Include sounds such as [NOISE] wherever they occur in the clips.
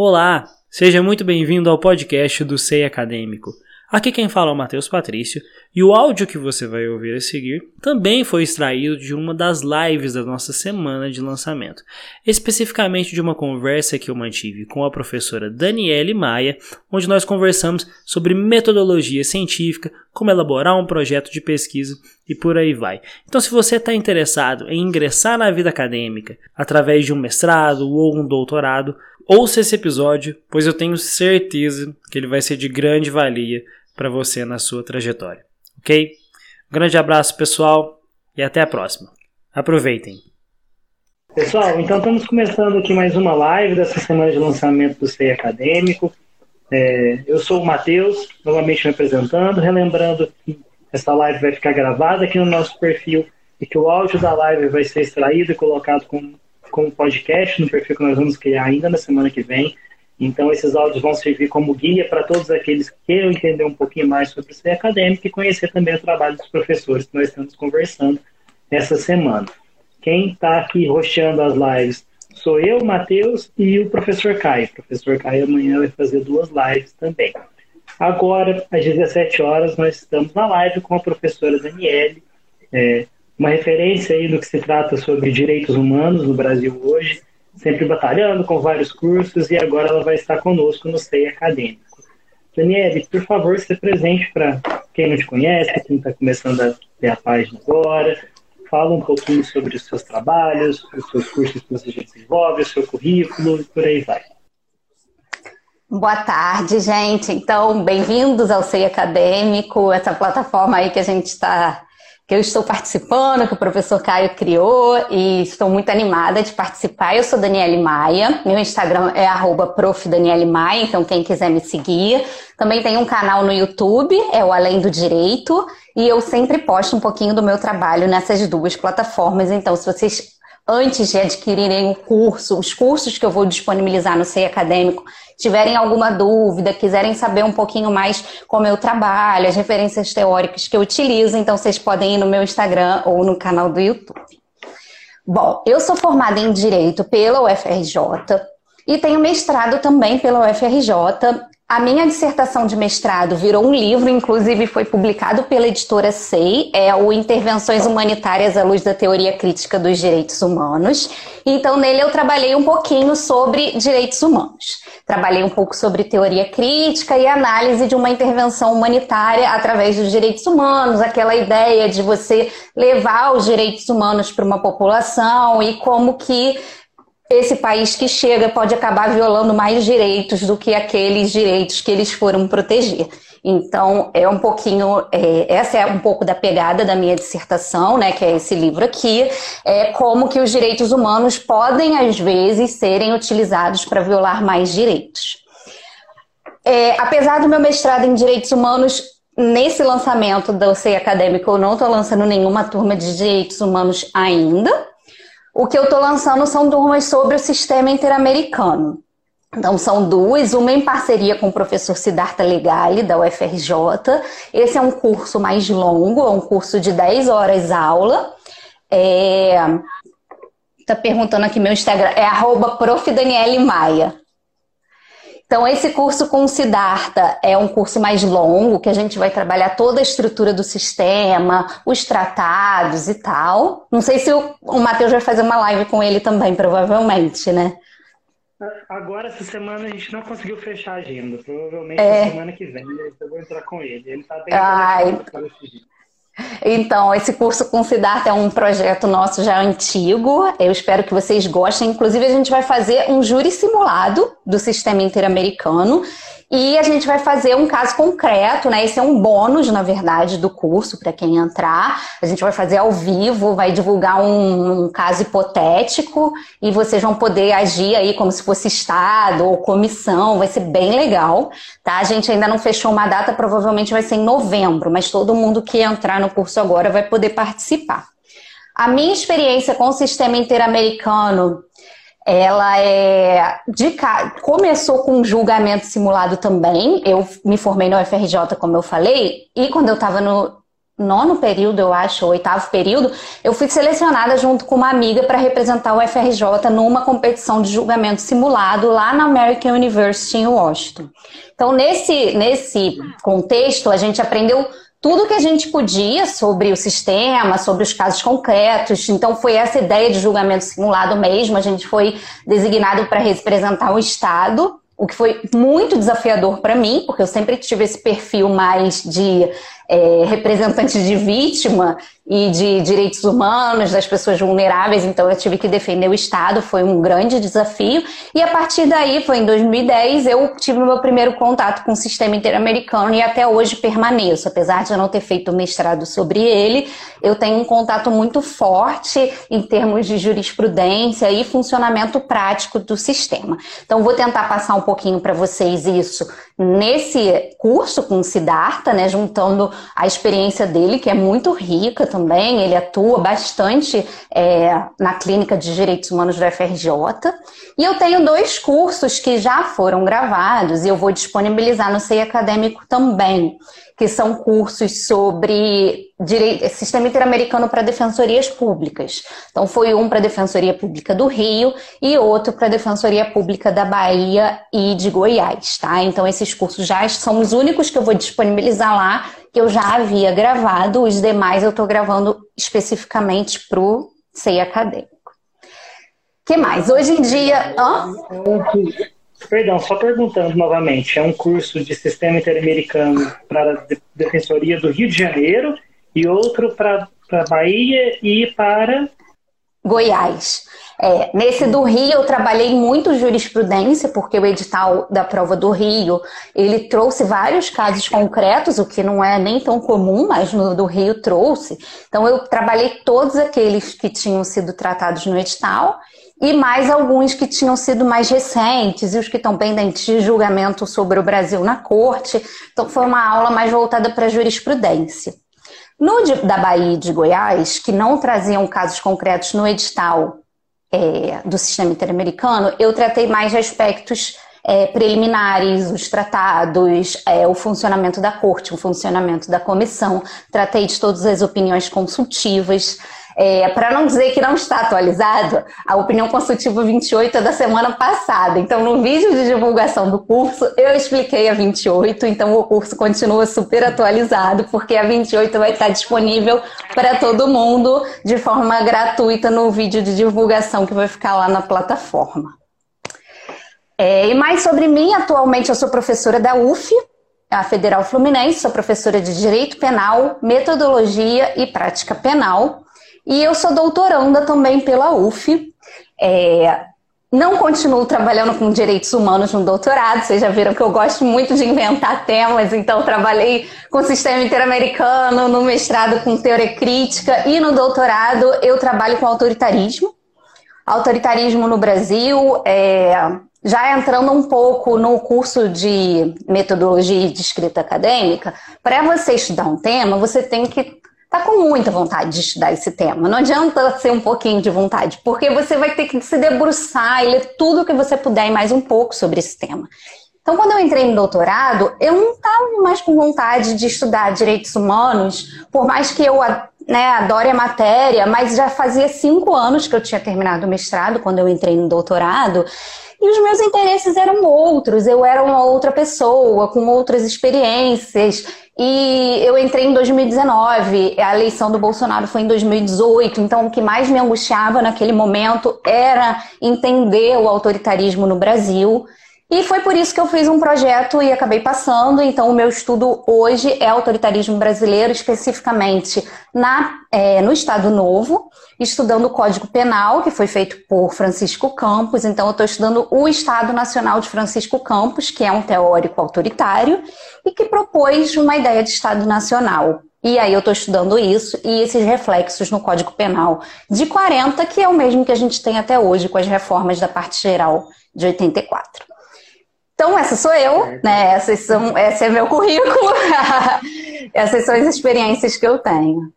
Olá, seja muito bem-vindo ao podcast do SEI Acadêmico. Aqui quem fala é o Matheus Patrício e o áudio que você vai ouvir a seguir também foi extraído de uma das lives da nossa semana de lançamento, especificamente de uma conversa que eu mantive com a professora Daniele Maia, onde nós conversamos sobre metodologia científica, como elaborar um projeto de pesquisa e por aí vai. Então, se você está interessado em ingressar na vida acadêmica através de um mestrado ou um doutorado, ouça esse episódio, pois eu tenho certeza que ele vai ser de grande valia para você na sua trajetória, ok? Um grande abraço, pessoal, e até a próxima. Aproveitem! Pessoal, então estamos começando aqui mais uma live dessa semana de lançamento do CEI Acadêmico. É, eu sou o Matheus, novamente me apresentando, relembrando que essa live vai ficar gravada aqui no nosso perfil e que o áudio da live vai ser extraído e colocado como, como podcast no perfil que nós vamos criar ainda na semana que vem. Então, esses áudios vão servir como guia para todos aqueles que queiram entender um pouquinho mais sobre o ser acadêmico e conhecer também o trabalho dos professores que nós estamos conversando essa semana. Quem está aqui roxando as lives sou eu, Matheus, e o professor Caio. O professor Caio amanhã vai fazer duas lives também. Agora, às 17 horas, nós estamos na live com a professora Daniele, é, uma referência aí do que se trata sobre direitos humanos no Brasil hoje sempre batalhando com vários cursos e agora ela vai estar conosco no SEI Acadêmico. Daniele, por favor, se presente para quem não te conhece, quem está começando a ver a página agora. Fala um pouquinho sobre os seus trabalhos, os seus cursos que você já desenvolve, o seu currículo e por aí vai. Boa tarde, gente. Então, bem-vindos ao SEI Acadêmico, essa plataforma aí que a gente está que eu estou participando, que o professor Caio criou e estou muito animada de participar. Eu sou Daniele Maia, meu Instagram é @profdanielemaia, então quem quiser me seguir. Também tem um canal no YouTube, é o Além do Direito, e eu sempre posto um pouquinho do meu trabalho nessas duas plataformas. Então, se vocês antes de adquirirem o curso, os cursos que eu vou disponibilizar no SEI Acadêmico, tiverem alguma dúvida, quiserem saber um pouquinho mais como eu trabalho, as referências teóricas que eu utilizo, então vocês podem ir no meu Instagram ou no canal do YouTube. Bom, eu sou formada em Direito pela UFRJ e tenho mestrado também pela UFRJ a minha dissertação de mestrado virou um livro, inclusive foi publicado pela editora SEI, é o Intervenções Humanitárias à Luz da Teoria Crítica dos Direitos Humanos. Então, nele eu trabalhei um pouquinho sobre direitos humanos. Trabalhei um pouco sobre teoria crítica e análise de uma intervenção humanitária através dos direitos humanos, aquela ideia de você levar os direitos humanos para uma população e como que esse país que chega pode acabar violando mais direitos do que aqueles direitos que eles foram proteger. Então, é um pouquinho, é, essa é um pouco da pegada da minha dissertação, né, que é esse livro aqui, é como que os direitos humanos podem, às vezes, serem utilizados para violar mais direitos. É, apesar do meu mestrado em direitos humanos, nesse lançamento do CEI Acadêmico, eu não estou lançando nenhuma turma de direitos humanos ainda, o que eu estou lançando são turmas sobre o sistema interamericano. Então, são duas, uma em parceria com o professor Siddhartha Legali, da UFRJ. Esse é um curso mais longo, é um curso de 10 horas aula. É... Tá perguntando aqui meu Instagram, é arroba Maia. Então, esse curso com o Siddhartha é um curso mais longo, que a gente vai trabalhar toda a estrutura do sistema, os tratados e tal. Não sei se o, o Matheus vai fazer uma live com ele também, provavelmente, né? Agora, essa semana, a gente não conseguiu fechar a agenda. Provavelmente é... na semana que vem eu vou entrar com ele. Ele tá bem Ai... esse então, esse curso com Siddhartha é um projeto nosso já antigo. Eu espero que vocês gostem. Inclusive, a gente vai fazer um júri simulado do sistema interamericano e a gente vai fazer um caso concreto, né? Esse é um bônus, na verdade, do curso para quem entrar. A gente vai fazer ao vivo, vai divulgar um, um, caso hipotético e vocês vão poder agir aí como se fosse Estado ou comissão. Vai ser bem legal, tá? A gente ainda não fechou uma data, provavelmente vai ser em novembro, mas todo mundo que entrar no curso agora vai poder participar. A minha experiência com o sistema interamericano ela é de começou com julgamento simulado também. Eu me formei na UFRJ, como eu falei, e quando eu estava no nono período, eu acho, oitavo período, eu fui selecionada junto com uma amiga para representar o FRJ numa competição de julgamento simulado lá na American University em Washington. Então, nesse, nesse contexto, a gente aprendeu tudo que a gente podia sobre o sistema, sobre os casos concretos. Então, foi essa ideia de julgamento simulado mesmo. A gente foi designado para representar o Estado, o que foi muito desafiador para mim, porque eu sempre tive esse perfil mais de é, representante de vítima e de direitos humanos das pessoas vulneráveis, então eu tive que defender o Estado, foi um grande desafio. E a partir daí, foi em 2010, eu tive meu primeiro contato com o sistema interamericano e até hoje permaneço. Apesar de eu não ter feito mestrado sobre ele, eu tenho um contato muito forte em termos de jurisprudência e funcionamento prático do sistema. Então, vou tentar passar um pouquinho para vocês isso nesse curso com o Siddhartha, né, juntando a experiência dele, que é muito rica também, ele atua bastante é, na Clínica de Direitos Humanos do FRJ. E eu tenho dois cursos que já foram gravados e eu vou disponibilizar no SEI Acadêmico também que são cursos sobre direito, sistema interamericano para defensorias públicas. Então, foi um para a Defensoria Pública do Rio e outro para a Defensoria Pública da Bahia e de Goiás, tá? Então, esses cursos já são os únicos que eu vou disponibilizar lá, que eu já havia gravado, os demais eu estou gravando especificamente para o SEI acadêmico. que mais? Hoje em dia. Hã? Perdão, só perguntando novamente, é um curso de sistema interamericano para a Defensoria do Rio de Janeiro e outro para Bahia e para Goiás. É, nesse do Rio eu trabalhei muito jurisprudência, porque o edital da prova do Rio, ele trouxe vários casos concretos, o que não é nem tão comum, mas no do Rio trouxe. Então eu trabalhei todos aqueles que tinham sido tratados no edital e mais alguns que tinham sido mais recentes e os que estão pendentes de julgamento sobre o Brasil na corte. Então, foi uma aula mais voltada para a jurisprudência. No de, da Bahia e de Goiás, que não traziam casos concretos no edital é, do sistema interamericano, eu tratei mais de aspectos é, preliminares, os tratados, é, o funcionamento da corte, o funcionamento da comissão, tratei de todas as opiniões consultivas. É, para não dizer que não está atualizado, a opinião consultiva 28 é da semana passada. Então, no vídeo de divulgação do curso, eu expliquei a 28, então o curso continua super atualizado, porque a 28 vai estar disponível para todo mundo de forma gratuita no vídeo de divulgação que vai ficar lá na plataforma. É, e mais sobre mim, atualmente eu sou professora da UF, a Federal Fluminense, sou professora de Direito Penal, Metodologia e Prática Penal. E eu sou doutoranda também pela UF. É, não continuo trabalhando com direitos humanos no doutorado, vocês já viram que eu gosto muito de inventar temas, então trabalhei com o sistema interamericano, no mestrado com teoria crítica e no doutorado eu trabalho com autoritarismo. Autoritarismo no Brasil, é, já entrando um pouco no curso de metodologia de escrita acadêmica, para você estudar um tema, você tem que tá com muita vontade de estudar esse tema. Não adianta ser um pouquinho de vontade, porque você vai ter que se debruçar e ler tudo o que você puder e mais um pouco sobre esse tema. Então, quando eu entrei no doutorado, eu não estava mais com vontade de estudar direitos humanos, por mais que eu né, adore a matéria, mas já fazia cinco anos que eu tinha terminado o mestrado quando eu entrei no doutorado. E os meus interesses eram outros, eu era uma outra pessoa, com outras experiências. E eu entrei em 2019, a eleição do Bolsonaro foi em 2018, então o que mais me angustiava naquele momento era entender o autoritarismo no Brasil. E foi por isso que eu fiz um projeto e acabei passando. Então, o meu estudo hoje é autoritarismo brasileiro, especificamente na, é, no Estado Novo, estudando o Código Penal, que foi feito por Francisco Campos. Então, eu estou estudando o Estado Nacional de Francisco Campos, que é um teórico autoritário e que propôs uma ideia de Estado Nacional. E aí eu estou estudando isso e esses reflexos no Código Penal de 40, que é o mesmo que a gente tem até hoje com as reformas da parte geral de 84. Então, essa sou eu, né? Essas são, esse é meu currículo. [LAUGHS] Essas são as experiências que eu tenho.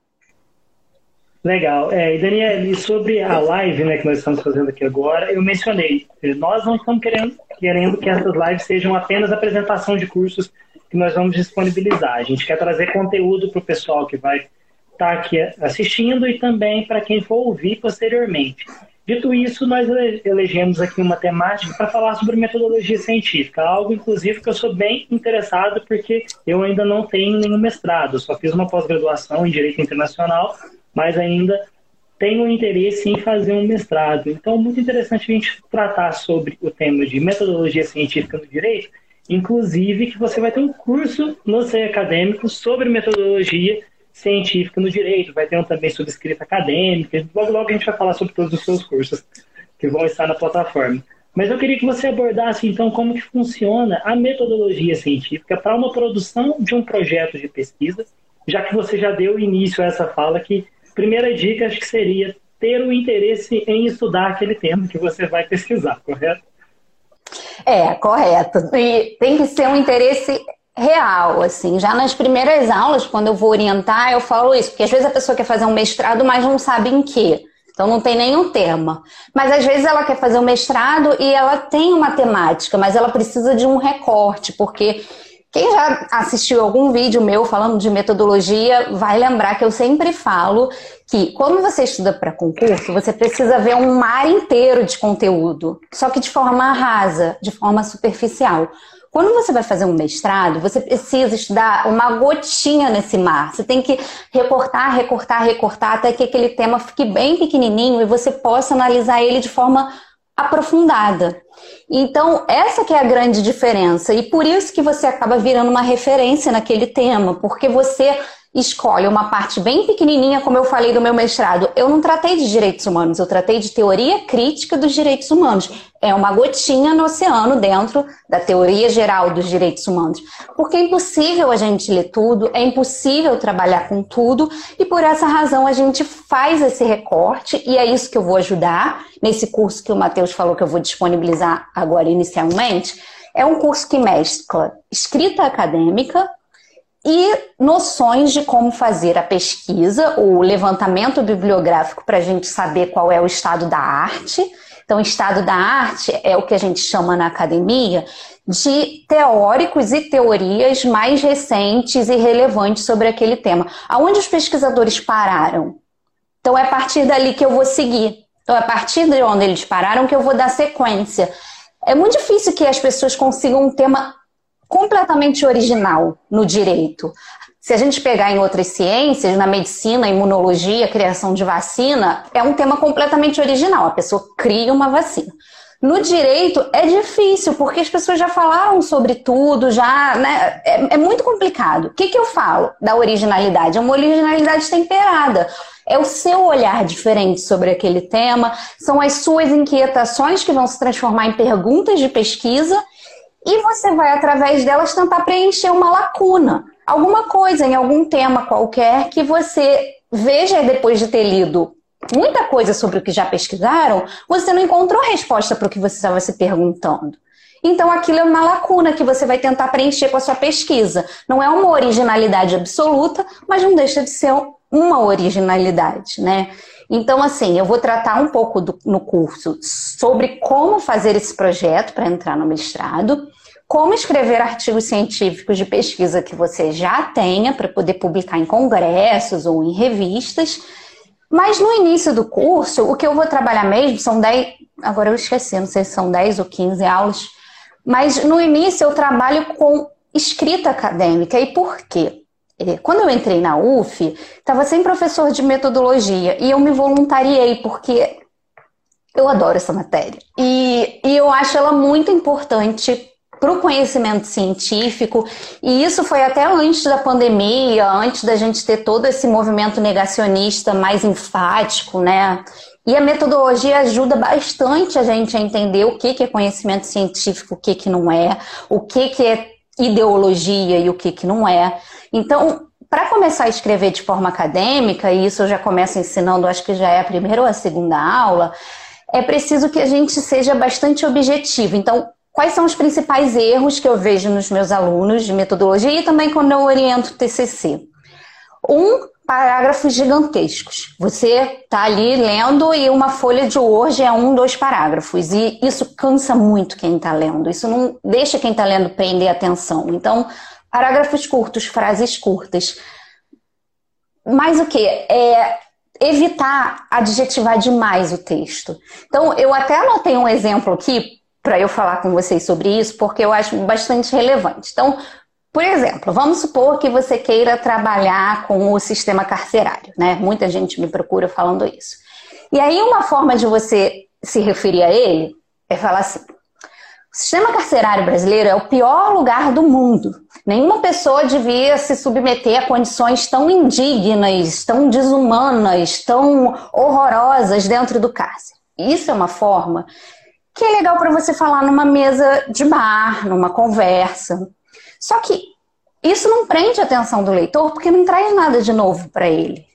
Legal. É, e Daniel, e sobre a live né, que nós estamos fazendo aqui agora, eu mencionei, nós não estamos querendo, querendo que essas lives sejam apenas apresentação de cursos que nós vamos disponibilizar. A gente quer trazer conteúdo para o pessoal que vai está aqui assistindo e também para quem for ouvir posteriormente. Dito isso, nós elegemos aqui uma temática para falar sobre metodologia científica, algo inclusive que eu sou bem interessado porque eu ainda não tenho nenhum mestrado, só fiz uma pós-graduação em Direito Internacional, mas ainda tenho interesse em fazer um mestrado. Então, muito interessante a gente tratar sobre o tema de metodologia científica no direito, inclusive que você vai ter um curso no CEI Acadêmico sobre metodologia científica no direito, vai ter um também sobre escrita acadêmica, logo logo a gente vai falar sobre todos os seus cursos que vão estar na plataforma. Mas eu queria que você abordasse então como que funciona a metodologia científica para uma produção de um projeto de pesquisa, já que você já deu início a essa fala que primeira dica acho que seria ter o interesse em estudar aquele tema que você vai pesquisar, correto? É, correto. E tem que ser um interesse real, assim. Já nas primeiras aulas, quando eu vou orientar, eu falo isso, porque às vezes a pessoa quer fazer um mestrado, mas não sabe em quê. Então não tem nenhum tema. Mas às vezes ela quer fazer um mestrado e ela tem uma temática, mas ela precisa de um recorte, porque quem já assistiu algum vídeo meu falando de metodologia vai lembrar que eu sempre falo que quando você estuda para concurso, você precisa ver um mar inteiro de conteúdo, só que de forma rasa, de forma superficial. Quando você vai fazer um mestrado, você precisa estudar uma gotinha nesse mar. Você tem que recortar, recortar, recortar até que aquele tema fique bem pequenininho e você possa analisar ele de forma aprofundada. Então, essa que é a grande diferença e por isso que você acaba virando uma referência naquele tema, porque você escolhe uma parte bem pequenininha, como eu falei do meu mestrado. Eu não tratei de direitos humanos, eu tratei de teoria crítica dos direitos humanos. É uma gotinha no oceano dentro da teoria geral dos direitos humanos. Porque é impossível a gente ler tudo, é impossível trabalhar com tudo, e por essa razão a gente faz esse recorte, e é isso que eu vou ajudar nesse curso que o Matheus falou que eu vou disponibilizar agora inicialmente. É um curso que mescla escrita acadêmica e noções de como fazer a pesquisa, o levantamento bibliográfico para a gente saber qual é o estado da arte. Então, estado da arte é o que a gente chama na academia de teóricos e teorias mais recentes e relevantes sobre aquele tema. Aonde os pesquisadores pararam? Então, é a partir dali que eu vou seguir. Então, é a partir de onde eles pararam que eu vou dar sequência. É muito difícil que as pessoas consigam um tema completamente original no direito. Se a gente pegar em outras ciências, na medicina, imunologia, criação de vacina, é um tema completamente original. A pessoa cria uma vacina. No direito é difícil, porque as pessoas já falaram sobre tudo, já, né? É, é muito complicado. O que, que eu falo da originalidade? É uma originalidade temperada. É o seu olhar diferente sobre aquele tema, são as suas inquietações que vão se transformar em perguntas de pesquisa e você vai, através delas, tentar preencher uma lacuna. Alguma coisa em algum tema qualquer que você veja depois de ter lido muita coisa sobre o que já pesquisaram, você não encontrou resposta para o que você estava se perguntando. Então aquilo é uma lacuna que você vai tentar preencher com a sua pesquisa. Não é uma originalidade absoluta, mas não deixa de ser uma originalidade, né? Então, assim, eu vou tratar um pouco do, no curso sobre como fazer esse projeto para entrar no mestrado, como escrever artigos científicos de pesquisa que você já tenha para poder publicar em congressos ou em revistas. Mas no início do curso, o que eu vou trabalhar mesmo são 10, agora eu esqueci, não sei se são 10 ou 15 aulas, mas no início eu trabalho com escrita acadêmica. E por quê? É, quando eu entrei na UF, estava sem professor de metodologia e eu me voluntariei porque eu adoro essa matéria. E, e eu acho ela muito importante para o conhecimento científico, e isso foi até antes da pandemia, antes da gente ter todo esse movimento negacionista mais enfático, né? E a metodologia ajuda bastante a gente a entender o que, que é conhecimento científico, o que, que não é, o que, que é ideologia e o que, que não é. Então, para começar a escrever de forma acadêmica, e isso eu já começo ensinando, acho que já é a primeira ou a segunda aula, é preciso que a gente seja bastante objetivo. Então, quais são os principais erros que eu vejo nos meus alunos de metodologia e também quando eu oriento TCC? Um, parágrafos gigantescos. Você está ali lendo e uma folha de Word é um, dois parágrafos. E isso cansa muito quem está lendo. Isso não deixa quem está lendo prender atenção. Então, Parágrafos curtos, frases curtas. mais o que? É evitar adjetivar demais o texto. Então, eu até anotei um exemplo aqui para eu falar com vocês sobre isso, porque eu acho bastante relevante. Então, por exemplo, vamos supor que você queira trabalhar com o sistema carcerário, né? Muita gente me procura falando isso. E aí, uma forma de você se referir a ele é falar assim: o sistema carcerário brasileiro é o pior lugar do mundo. Nenhuma pessoa devia se submeter a condições tão indignas, tão desumanas, tão horrorosas dentro do cárcere. Isso é uma forma que é legal para você falar numa mesa de bar, numa conversa. Só que isso não prende a atenção do leitor porque não traz nada de novo para ele.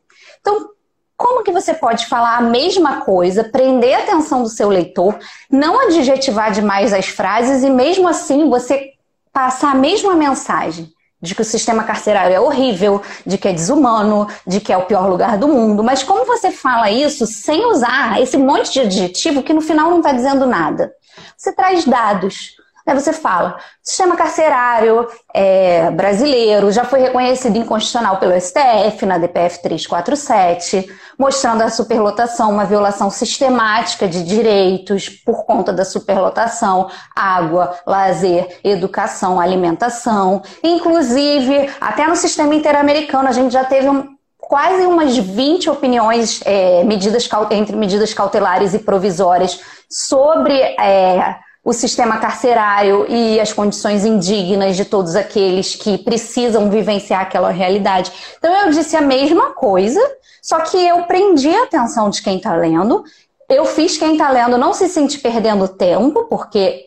Então, como que você pode falar a mesma coisa, prender a atenção do seu leitor, não adjetivar demais as frases e mesmo assim você passar a mesma mensagem de que o sistema carcerário é horrível, de que é desumano, de que é o pior lugar do mundo. Mas como você fala isso sem usar esse monte de adjetivo que no final não está dizendo nada? Você traz dados. Aí você fala, sistema carcerário é, brasileiro já foi reconhecido inconstitucional pelo STF na DPF 347, mostrando a superlotação, uma violação sistemática de direitos por conta da superlotação, água, lazer, educação, alimentação. Inclusive, até no sistema interamericano, a gente já teve um, quase umas 20 opiniões é, medidas, entre medidas cautelares e provisórias sobre é, o sistema carcerário e as condições indignas de todos aqueles que precisam vivenciar aquela realidade. Então eu disse a mesma coisa, só que eu prendi a atenção de quem está lendo. Eu fiz quem está lendo não se sentir perdendo tempo, porque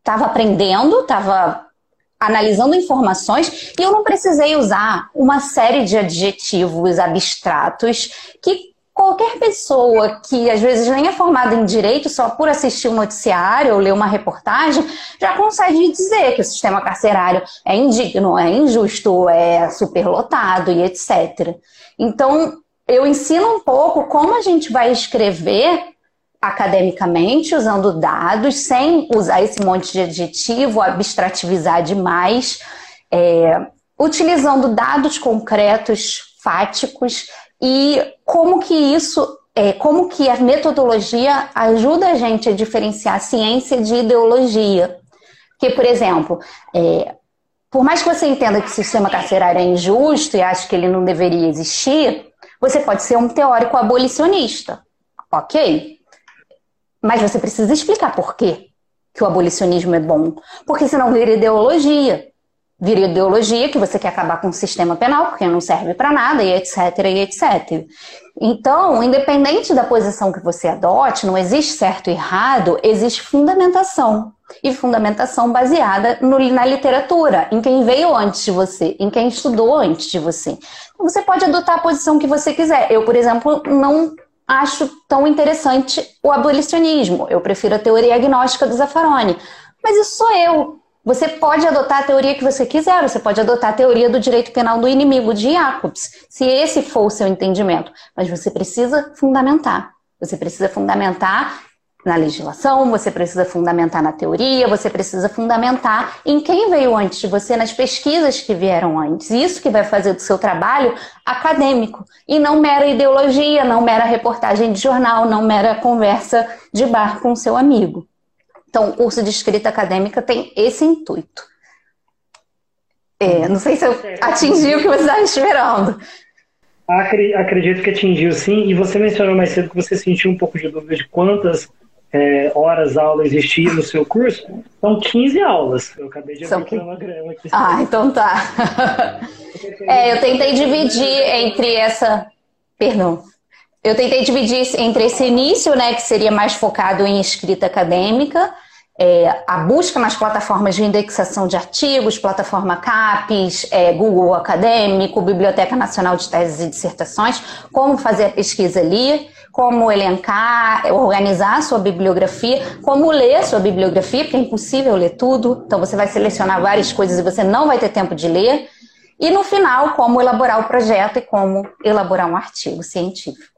estava aprendendo, estava analisando informações e eu não precisei usar uma série de adjetivos abstratos que qualquer pessoa que às vezes nem é formada em direito só por assistir um noticiário ou ler uma reportagem já consegue dizer que o sistema carcerário é indigno, é injusto, é superlotado e etc. Então, eu ensino um pouco como a gente vai escrever academicamente, usando dados, sem usar esse monte de adjetivo, abstrativizar demais, é, utilizando dados concretos, fáticos, e como que isso, é, como que a metodologia ajuda a gente a diferenciar ciência de ideologia. Porque, por exemplo, é, por mais que você entenda que o sistema carcerário é injusto e ache que ele não deveria existir, você pode ser um teórico abolicionista, ok? Mas você precisa explicar por quê que o abolicionismo é bom. Porque senão vira ideologia vira ideologia que você quer acabar com o sistema penal, porque não serve para nada, e etc, e etc. Então, independente da posição que você adote, não existe certo e errado, existe fundamentação. E fundamentação baseada no, na literatura, em quem veio antes de você, em quem estudou antes de você. Então, você pode adotar a posição que você quiser. Eu, por exemplo, não acho tão interessante o abolicionismo. Eu prefiro a teoria agnóstica do Zaffaroni. Mas isso sou eu. Você pode adotar a teoria que você quiser, você pode adotar a teoria do direito penal do inimigo de Jacobs, se esse for o seu entendimento. Mas você precisa fundamentar. Você precisa fundamentar na legislação, você precisa fundamentar na teoria, você precisa fundamentar em quem veio antes de você, nas pesquisas que vieram antes. Isso que vai fazer do seu trabalho acadêmico e não mera ideologia, não mera reportagem de jornal, não mera conversa de bar com seu amigo. Então, o curso de escrita acadêmica tem esse intuito. É, não sei se eu atingi o que você estava esperando. Acredito que atingiu sim, e você mencionou mais cedo que você sentiu um pouco de dúvida de quantas é, horas aula existia no seu curso. São 15 aulas. Eu acabei de São uma grama aqui. Ah, então tá. é, eu tentei dividir entre essa. Perdão. Eu tentei dividir entre esse início, né, que seria mais focado em escrita acadêmica, é, a busca nas plataformas de indexação de artigos, plataforma CAPES, é, Google Acadêmico, Biblioteca Nacional de Teses e Dissertações, como fazer a pesquisa ali, como elencar, organizar a sua bibliografia, como ler sua bibliografia, porque é impossível ler tudo, então você vai selecionar várias coisas e você não vai ter tempo de ler. E no final, como elaborar o projeto e como elaborar um artigo científico.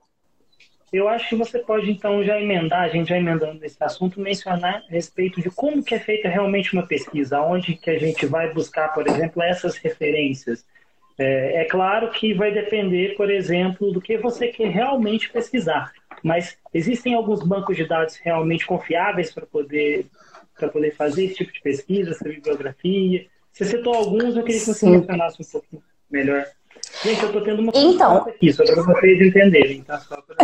Eu acho que você pode, então, já emendar, a gente já emendando nesse assunto, mencionar a respeito de como que é feita realmente uma pesquisa, onde que a gente vai buscar, por exemplo, essas referências. É, é, claro que vai depender, por exemplo, do que você quer realmente pesquisar. Mas existem alguns bancos de dados realmente confiáveis para poder, poder fazer esse tipo de pesquisa, essa bibliografia. Você citou alguns, eu queria que você mencionasse um pouco melhor. Gente, eu estou tendo uma então, aqui, só para vocês entenderem, tá? Só pra...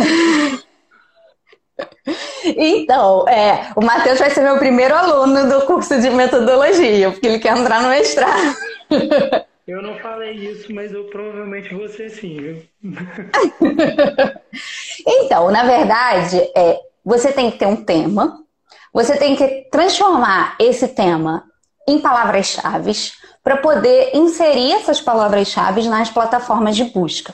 Então, é, o Matheus vai ser meu primeiro aluno do curso de metodologia, porque ele quer entrar no mestrado. Eu não falei isso, mas eu provavelmente vou ser sim, viu? então, na verdade, é, você tem que ter um tema, você tem que transformar esse tema em palavras-chave para poder inserir essas palavras-chave nas plataformas de busca.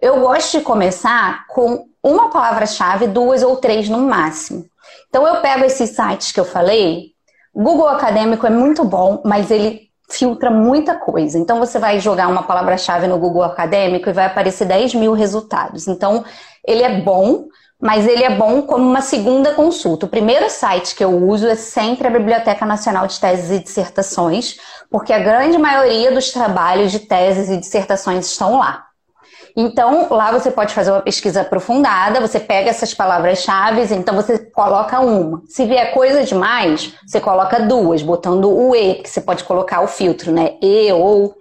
Eu gosto de começar com uma palavra-chave, duas ou três no máximo. Então eu pego esses sites que eu falei. Google Acadêmico é muito bom, mas ele filtra muita coisa. Então você vai jogar uma palavra-chave no Google Acadêmico e vai aparecer 10 mil resultados. Então ele é bom, mas ele é bom como uma segunda consulta. O primeiro site que eu uso é sempre a Biblioteca Nacional de Teses e Dissertações, porque a grande maioria dos trabalhos de teses e dissertações estão lá. Então, lá você pode fazer uma pesquisa aprofundada, você pega essas palavras-chave, então você coloca uma. Se vier coisa demais, você coloca duas, botando o E, que você pode colocar o filtro, né? E ou.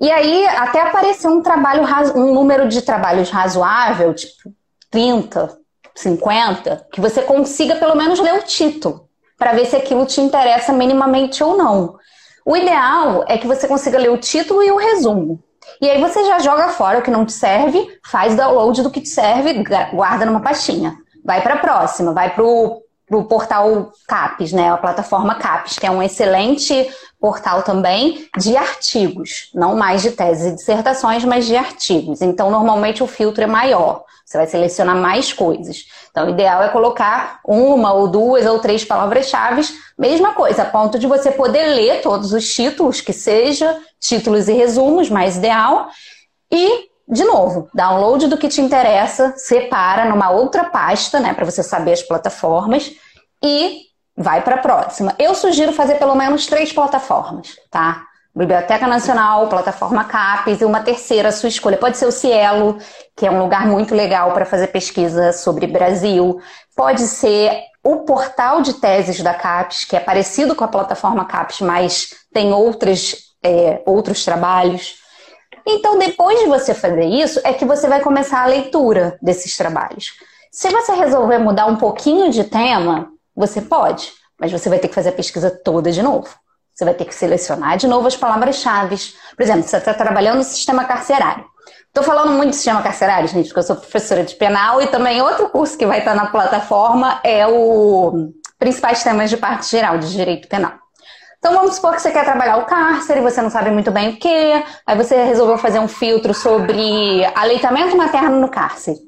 E aí, até aparecer um trabalho, um número de trabalhos razoável, tipo 30, 50, que você consiga pelo menos ler o título, para ver se aquilo te interessa minimamente ou não. O ideal é que você consiga ler o título e o resumo. E aí você já joga fora o que não te serve, faz download do que te serve, guarda numa pastinha. Vai para a próxima, vai para o portal CAPES, né? A plataforma CAPES, que é um excelente portal também de artigos, não mais de teses e dissertações, mas de artigos. Então, normalmente o filtro é maior. Você vai selecionar mais coisas. Então, o ideal é colocar uma ou duas ou três palavras-chave, mesma coisa, a ponto de você poder ler todos os títulos, que seja títulos e resumos, mais ideal. E, de novo, download do que te interessa, separa numa outra pasta, né, para você saber as plataformas e vai para a próxima. Eu sugiro fazer pelo menos três plataformas, tá? Biblioteca Nacional, plataforma CAPES e uma terceira sua escolha. Pode ser o Cielo, que é um lugar muito legal para fazer pesquisa sobre Brasil. Pode ser o portal de teses da CAPES, que é parecido com a plataforma CAPES, mas tem outras, é, outros trabalhos. Então, depois de você fazer isso, é que você vai começar a leitura desses trabalhos. Se você resolver mudar um pouquinho de tema, você pode, mas você vai ter que fazer a pesquisa toda de novo. Você vai ter que selecionar de novo as palavras-chave. Por exemplo, você está trabalhando no sistema carcerário. Estou falando muito do sistema carcerário, gente, porque eu sou professora de penal e também outro curso que vai estar na plataforma é o Principais Temas de Parte Geral de Direito Penal. Então vamos supor que você quer trabalhar o cárcere, você não sabe muito bem o que, aí você resolveu fazer um filtro sobre aleitamento materno no cárcere.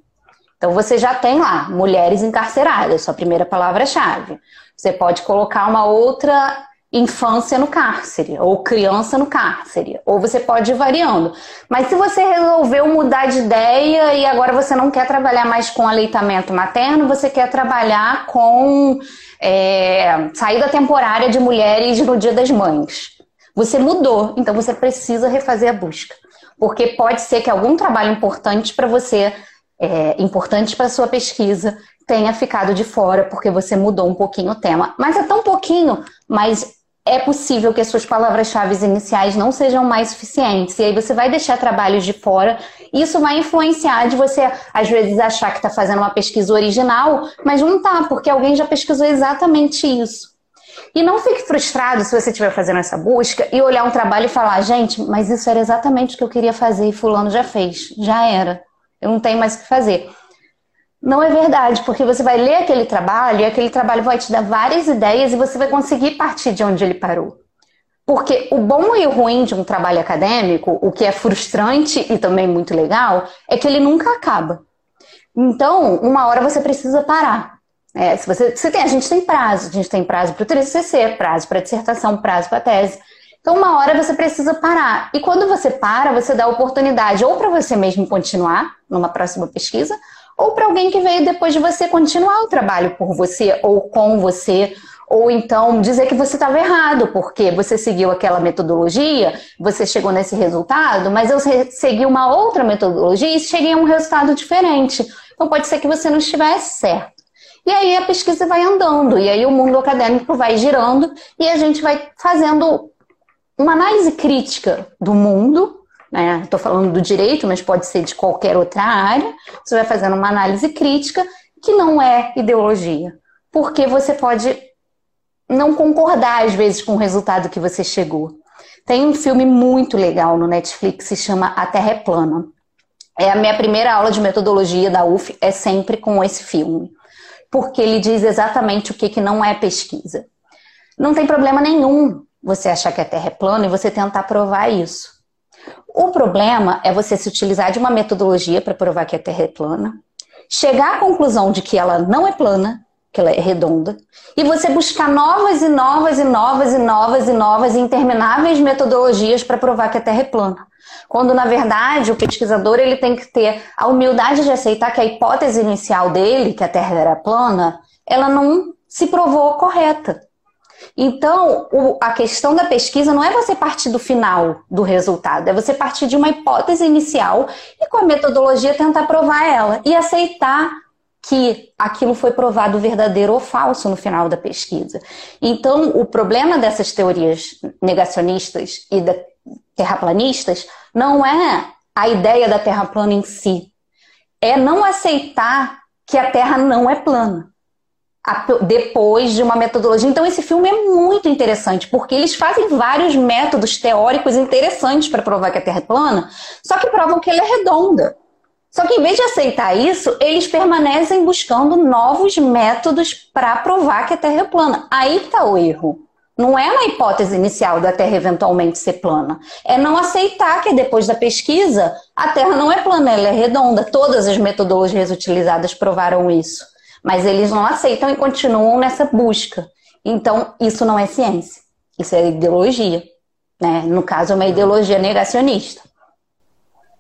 Então você já tem lá mulheres encarceradas, sua primeira palavra-chave. Você pode colocar uma outra infância no cárcere, ou criança no cárcere, ou você pode ir variando. Mas se você resolveu mudar de ideia e agora você não quer trabalhar mais com aleitamento materno, você quer trabalhar com é, saída temporária de mulheres no Dia das Mães. Você mudou, então você precisa refazer a busca. Porque pode ser que algum trabalho importante para você, é, importante para sua pesquisa, tenha ficado de fora porque você mudou um pouquinho o tema. Mas é tão pouquinho, mas é possível que as suas palavras-chave iniciais não sejam mais suficientes. E aí você vai deixar trabalhos de fora. Isso vai influenciar de você, às vezes, achar que está fazendo uma pesquisa original, mas não está, porque alguém já pesquisou exatamente isso. E não fique frustrado se você estiver fazendo essa busca e olhar um trabalho e falar, gente, mas isso era exatamente o que eu queria fazer e fulano já fez. Já era. Eu não tenho mais o que fazer. Não é verdade, porque você vai ler aquele trabalho e aquele trabalho vai te dar várias ideias e você vai conseguir partir de onde ele parou. Porque o bom e o ruim de um trabalho acadêmico, o que é frustrante e também muito legal, é que ele nunca acaba. Então, uma hora você precisa parar. É, se você, você tem, a gente tem prazo, a gente tem prazo para o TCC, prazo para dissertação, prazo para tese. Então, uma hora você precisa parar. E quando você para, você dá oportunidade ou para você mesmo continuar numa próxima pesquisa, ou para alguém que veio depois de você continuar o trabalho por você, ou com você, ou então dizer que você estava errado, porque você seguiu aquela metodologia, você chegou nesse resultado, mas eu segui uma outra metodologia e cheguei a um resultado diferente. Então pode ser que você não estivesse certo. E aí a pesquisa vai andando, e aí o mundo acadêmico vai girando, e a gente vai fazendo uma análise crítica do mundo, né? Estou falando do direito, mas pode ser de qualquer outra área. Você vai fazendo uma análise crítica que não é ideologia, porque você pode não concordar às vezes com o resultado que você chegou. Tem um filme muito legal no Netflix que se chama A Terra é Plana. É a minha primeira aula de metodologia da UF é sempre com esse filme, porque ele diz exatamente o que, que não é pesquisa. Não tem problema nenhum você achar que a Terra é plana e você tentar provar isso. O problema é você se utilizar de uma metodologia para provar que a Terra é plana, chegar à conclusão de que ela não é plana que ela é redonda, e você buscar novas e novas e novas e novas e novas e intermináveis metodologias para provar que a Terra é plana. Quando na verdade o pesquisador ele tem que ter a humildade de aceitar que a hipótese inicial dele, que a Terra era plana, ela não se provou correta. Então, o, a questão da pesquisa não é você partir do final do resultado, é você partir de uma hipótese inicial e com a metodologia tentar provar ela e aceitar que aquilo foi provado verdadeiro ou falso no final da pesquisa. Então, o problema dessas teorias negacionistas e terraplanistas não é a ideia da Terra plana em si, é não aceitar que a Terra não é plana. Depois de uma metodologia. Então, esse filme é muito interessante, porque eles fazem vários métodos teóricos interessantes para provar que a Terra é plana, só que provam que ela é redonda. Só que em vez de aceitar isso, eles permanecem buscando novos métodos para provar que a Terra é plana. Aí está o erro. Não é uma hipótese inicial da Terra eventualmente ser plana. É não aceitar que depois da pesquisa a Terra não é plana, ela é redonda. Todas as metodologias utilizadas provaram isso. Mas eles não aceitam e continuam nessa busca. Então, isso não é ciência. Isso é ideologia. Né? No caso, é uma ideologia negacionista.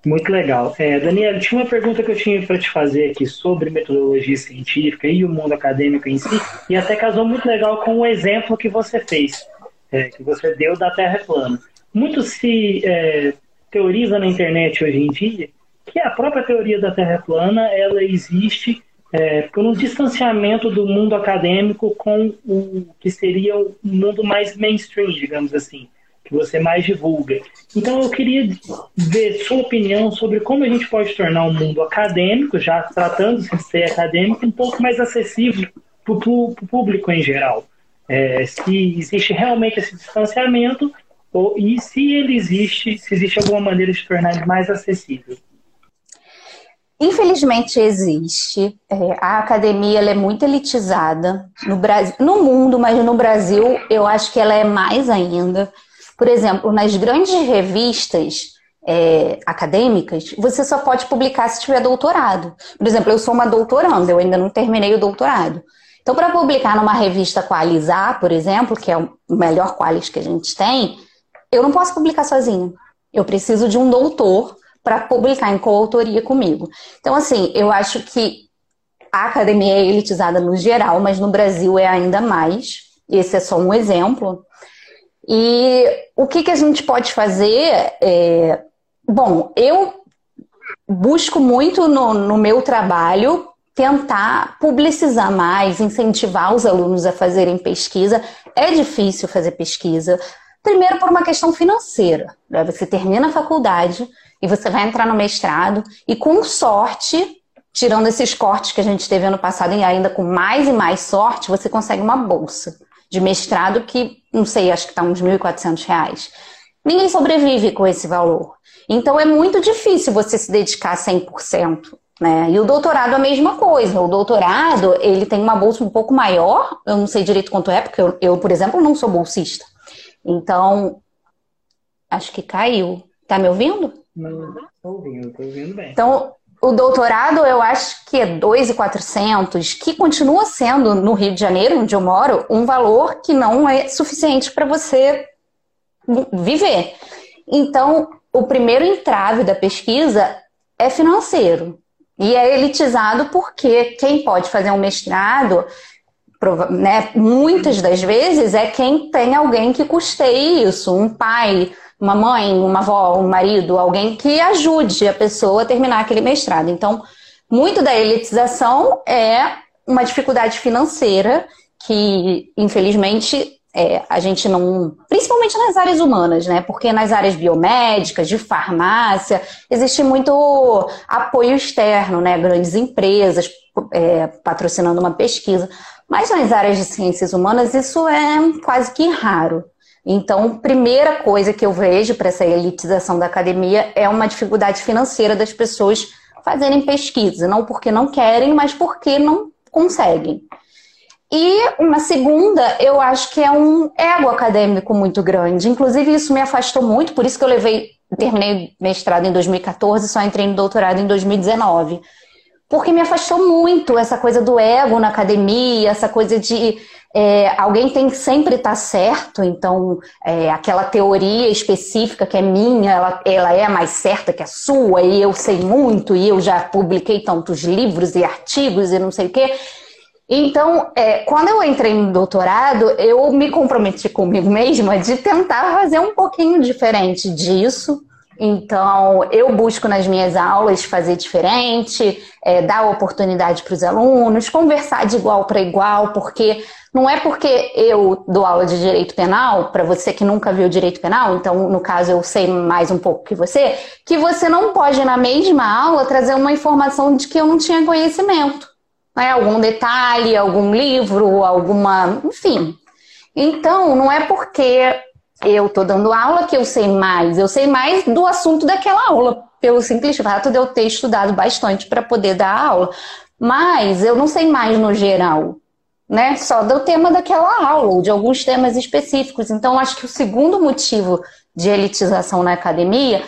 Muito legal. É, Daniela, tinha uma pergunta que eu tinha para te fazer aqui sobre metodologia científica e o mundo acadêmico em si, e até casou muito legal com o exemplo que você fez, é, que você deu da Terra plana. Muito se é, teoriza na internet hoje em dia que a própria teoria da Terra plana ela existe é, por um distanciamento do mundo acadêmico com o que seria o mundo mais mainstream, digamos assim que você mais divulga. Então eu queria ver sua opinião sobre como a gente pode tornar o mundo acadêmico, já tratando-se de ser acadêmico, um pouco mais acessível para o público em geral. É, se existe realmente esse distanciamento ou, e se ele existe, se existe alguma maneira de tornar ele mais acessível. Infelizmente existe. É, a academia é muito elitizada no, Brasil, no mundo, mas no Brasil eu acho que ela é mais ainda. Por exemplo, nas grandes revistas é, acadêmicas, você só pode publicar se tiver doutorado. Por exemplo, eu sou uma doutoranda, eu ainda não terminei o doutorado. Então, para publicar numa revista Qualizar, por exemplo, que é o melhor Qualis que a gente tem, eu não posso publicar sozinha. Eu preciso de um doutor para publicar em coautoria comigo. Então, assim, eu acho que a academia é elitizada no geral, mas no Brasil é ainda mais. Esse é só um exemplo. E o que, que a gente pode fazer? É... Bom, eu busco muito no, no meu trabalho tentar publicizar mais, incentivar os alunos a fazerem pesquisa. É difícil fazer pesquisa. Primeiro, por uma questão financeira. Né? Você termina a faculdade e você vai entrar no mestrado, e com sorte, tirando esses cortes que a gente teve ano passado, e ainda com mais e mais sorte, você consegue uma bolsa de mestrado que, não sei, acho que está uns R$ 1.400. Ninguém sobrevive com esse valor. Então é muito difícil você se dedicar 100%. Né? E o doutorado é a mesma coisa. O doutorado, ele tem uma bolsa um pouco maior, eu não sei direito quanto é, porque eu, eu por exemplo, não sou bolsista. Então, acho que caiu. Tá me ouvindo? Não, estou ouvindo, estou ouvindo bem. Então, o doutorado eu acho que é 2,400, que continua sendo no Rio de Janeiro, onde eu moro, um valor que não é suficiente para você viver. Então, o primeiro entrave da pesquisa é financeiro. E é elitizado porque quem pode fazer um mestrado né, muitas das vezes é quem tem alguém que custeie isso, um pai, uma mãe, uma avó, um marido, alguém que ajude a pessoa a terminar aquele mestrado. Então, muito da elitização é uma dificuldade financeira que, infelizmente, é, a gente não. Principalmente nas áreas humanas, né? Porque nas áreas biomédicas, de farmácia, existe muito apoio externo, né? Grandes empresas é, patrocinando uma pesquisa. Mas nas áreas de ciências humanas, isso é quase que raro. Então, primeira coisa que eu vejo para essa elitização da academia é uma dificuldade financeira das pessoas fazerem pesquisa, não porque não querem, mas porque não conseguem. E uma segunda, eu acho que é um ego acadêmico muito grande. Inclusive, isso me afastou muito, por isso que eu levei, terminei mestrado em 2014 e só entrei no doutorado em 2019. Porque me afastou muito essa coisa do ego na academia, essa coisa de é, alguém tem que sempre estar certo, então é, aquela teoria específica que é minha, ela, ela é mais certa que a sua, e eu sei muito, e eu já publiquei tantos livros e artigos e não sei o quê. Então, é, quando eu entrei no doutorado, eu me comprometi comigo mesma de tentar fazer um pouquinho diferente disso. Então, eu busco nas minhas aulas fazer diferente, é, dar oportunidade para os alunos, conversar de igual para igual, porque não é porque eu dou aula de direito penal, para você que nunca viu direito penal, então, no caso, eu sei mais um pouco que você, que você não pode, na mesma aula, trazer uma informação de que eu não tinha conhecimento né? algum detalhe, algum livro, alguma. Enfim. Então, não é porque eu estou dando aula que eu sei mais, eu sei mais do assunto daquela aula, pelo simples fato de eu ter estudado bastante para poder dar aula. Mas eu não sei mais no geral, né? Só do tema daquela aula, ou de alguns temas específicos. Então, acho que o segundo motivo de elitização na academia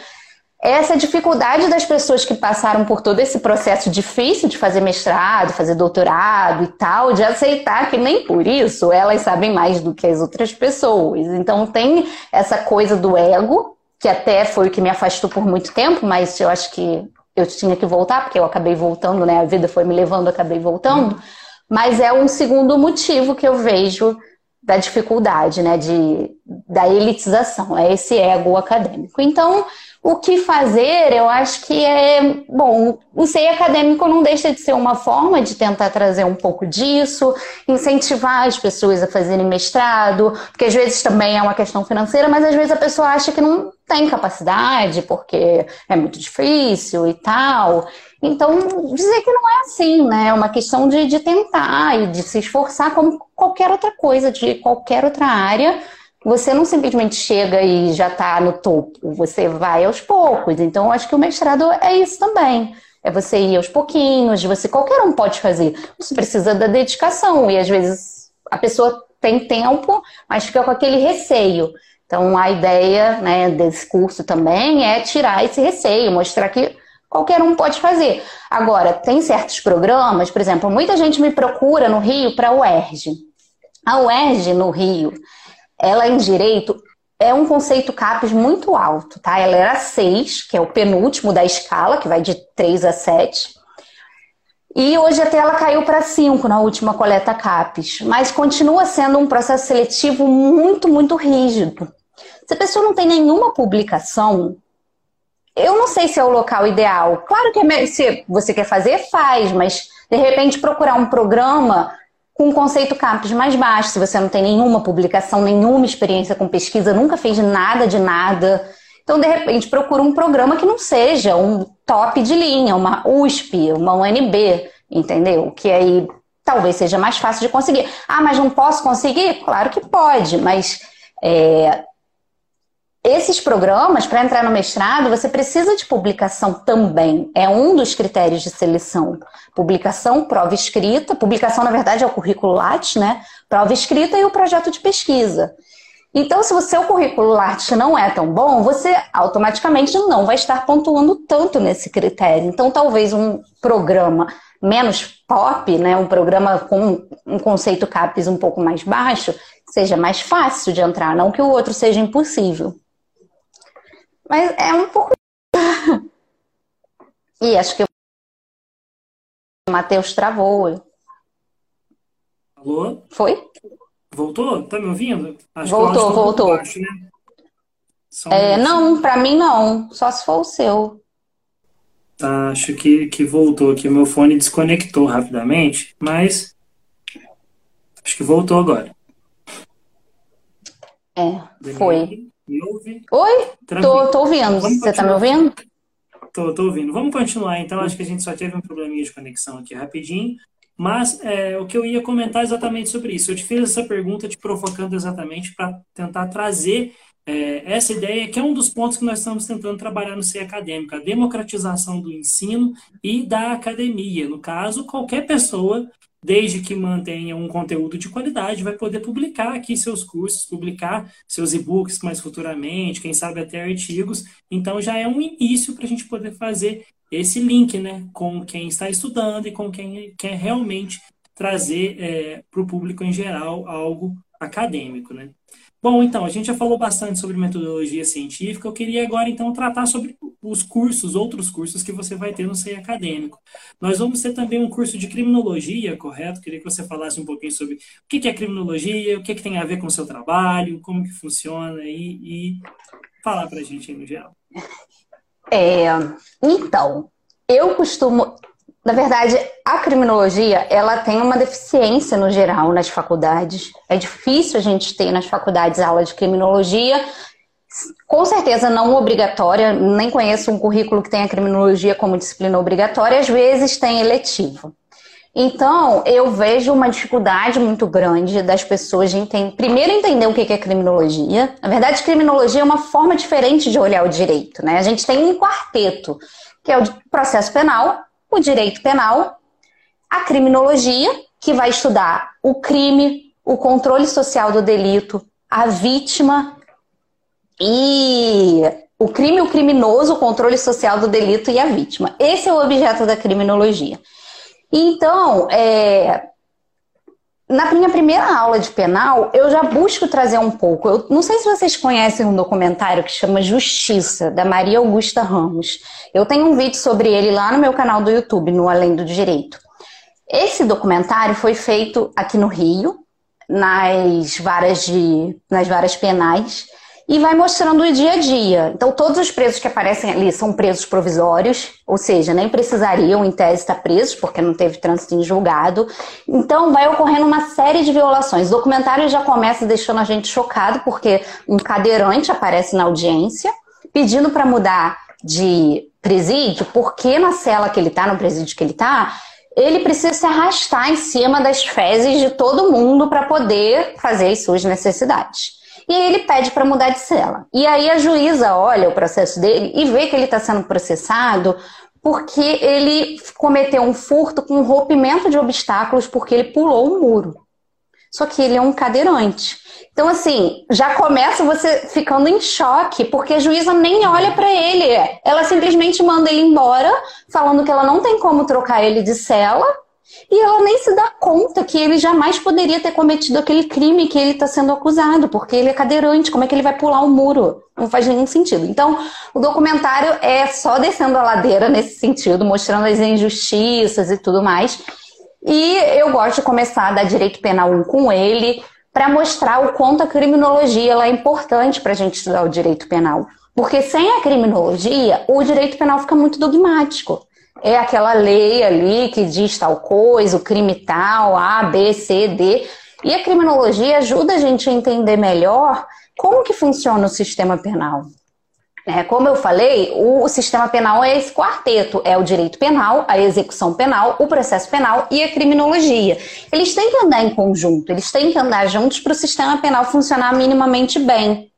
essa dificuldade das pessoas que passaram por todo esse processo difícil de fazer mestrado, fazer doutorado e tal, de aceitar que nem por isso elas sabem mais do que as outras pessoas. Então tem essa coisa do ego, que até foi o que me afastou por muito tempo, mas eu acho que eu tinha que voltar, porque eu acabei voltando, né? A vida foi me levando, acabei voltando. Mas é um segundo motivo que eu vejo da dificuldade, né? De, da elitização, é esse ego acadêmico. Então, o que fazer, eu acho que é. Bom, o SEI acadêmico não deixa de ser uma forma de tentar trazer um pouco disso, incentivar as pessoas a fazerem mestrado, porque às vezes também é uma questão financeira, mas às vezes a pessoa acha que não tem capacidade, porque é muito difícil e tal. Então, dizer que não é assim, né? É uma questão de, de tentar e de se esforçar como qualquer outra coisa, de qualquer outra área você não simplesmente chega e já está no topo, você vai aos poucos. Então, acho que o mestrado é isso também. É você ir aos pouquinhos, você qualquer um pode fazer. Você precisa da dedicação e às vezes a pessoa tem tempo, mas fica com aquele receio. Então, a ideia né, desse curso também é tirar esse receio, mostrar que qualquer um pode fazer. Agora, tem certos programas, por exemplo, muita gente me procura no Rio para a UERJ. A UERJ no Rio, ela em direito é um conceito CAPES muito alto, tá? Ela era 6, que é o penúltimo da escala, que vai de 3 a 7. E hoje até ela caiu para 5 na última coleta CAPES, mas continua sendo um processo seletivo muito, muito rígido. Se a pessoa não tem nenhuma publicação, eu não sei se é o local ideal. Claro que é, se você quer fazer, faz, mas de repente procurar um programa com um conceito CAPES mais baixo, se você não tem nenhuma publicação, nenhuma experiência com pesquisa, nunca fez nada de nada. Então, de repente, procura um programa que não seja um top de linha, uma USP, uma UNB, entendeu? Que aí talvez seja mais fácil de conseguir. Ah, mas não posso conseguir? Claro que pode, mas é, esses programas, para entrar no mestrado, você precisa de publicação também. É um dos critérios de seleção. Publicação, prova escrita. Publicação, na verdade, é o currículo Lattes, né? Prova escrita e o projeto de pesquisa. Então, se o seu currículo Lattes não é tão bom, você automaticamente não vai estar pontuando tanto nesse critério. Então, talvez um programa menos pop, né, um programa com um conceito CAPES um pouco mais baixo, seja mais fácil de entrar, não que o outro seja impossível. Mas é um pouco. [LAUGHS] e acho que o Matheus travou. Alô? Foi? Voltou? Tá me ouvindo? Acho voltou, que voltou. Baixo, né? Um é, não, para mim não. Só se for o seu. Tá, acho que, que voltou aqui. O meu fone desconectou rapidamente, mas acho que voltou agora. É, foi. Me ouve? Oi? Tô, tô ouvindo. Vamos Você continuar. tá me ouvindo? Tô, tô ouvindo. Vamos continuar, então. Acho que a gente só teve um probleminha de conexão aqui rapidinho. Mas é, o que eu ia comentar exatamente sobre isso. Eu te fiz essa pergunta te provocando exatamente para tentar trazer é, essa ideia, que é um dos pontos que nós estamos tentando trabalhar no ser acadêmico, a democratização do ensino e da academia. No caso, qualquer pessoa, desde que mantenha um conteúdo de qualidade, vai poder publicar aqui seus cursos, publicar seus e-books mais futuramente, quem sabe até artigos. Então, já é um início para a gente poder fazer esse link né, com quem está estudando e com quem quer realmente trazer é, para o público em geral algo acadêmico. Né? Bom, então, a gente já falou bastante sobre metodologia científica. Eu queria agora, então, tratar sobre os cursos, outros cursos que você vai ter no SEI Acadêmico. Nós vamos ter também um curso de criminologia, correto? Queria que você falasse um pouquinho sobre o que é criminologia, o que, que tem a ver com o seu trabalho, como que funciona e, e falar para a gente aí no geral. É, então, eu costumo na verdade, a criminologia, ela tem uma deficiência no geral nas faculdades. É difícil a gente ter nas faculdades aula de criminologia. Com certeza não obrigatória, nem conheço um currículo que tenha criminologia como disciplina obrigatória, às vezes tem eletivo. Então, eu vejo uma dificuldade muito grande das pessoas de entender, primeiro entender o que é criminologia. Na verdade, criminologia é uma forma diferente de olhar o direito, né? A gente tem um quarteto, que é o processo penal, o direito penal, a criminologia, que vai estudar o crime, o controle social do delito, a vítima e o crime, o criminoso, o controle social do delito e a vítima. Esse é o objeto da criminologia. Então, é, na minha primeira aula de penal, eu já busco trazer um pouco. Eu não sei se vocês conhecem um documentário que chama Justiça, da Maria Augusta Ramos. Eu tenho um vídeo sobre ele lá no meu canal do YouTube, no Além do Direito. Esse documentário foi feito aqui no Rio, nas varas de, nas varas penais e vai mostrando o dia a dia. Então, todos os presos que aparecem ali são presos provisórios, ou seja, nem precisariam, em tese, estar presos, porque não teve trânsito em julgado. Então, vai ocorrendo uma série de violações. O documentário já começa deixando a gente chocado, porque um cadeirante aparece na audiência, pedindo para mudar de presídio, porque na cela que ele está, no presídio que ele está, ele precisa se arrastar em cima das fezes de todo mundo para poder fazer as suas necessidades e ele pede para mudar de cela. E aí a juíza olha o processo dele e vê que ele está sendo processado porque ele cometeu um furto com rompimento de obstáculos porque ele pulou um muro. Só que ele é um cadeirante. Então, assim, já começa você ficando em choque, porque a juíza nem olha para ele. Ela simplesmente manda ele embora, falando que ela não tem como trocar ele de cela, e ela nem se dá conta que ele jamais poderia ter cometido aquele crime que ele está sendo acusado, porque ele é cadeirante, como é que ele vai pular o um muro? Não faz nenhum sentido. Então, o documentário é só descendo a ladeira nesse sentido, mostrando as injustiças e tudo mais. E eu gosto de começar a dar direito penal 1 com ele, para mostrar o quanto a criminologia é importante para a gente estudar o direito penal. Porque sem a criminologia, o direito penal fica muito dogmático é aquela lei ali que diz tal coisa, o crime tal, A, B, C, D. E a criminologia ajuda a gente a entender melhor como que funciona o sistema penal. É, como eu falei, o sistema penal é esse quarteto: é o direito penal, a execução penal, o processo penal e a criminologia. Eles têm que andar em conjunto, eles têm que andar juntos para o sistema penal funcionar minimamente bem.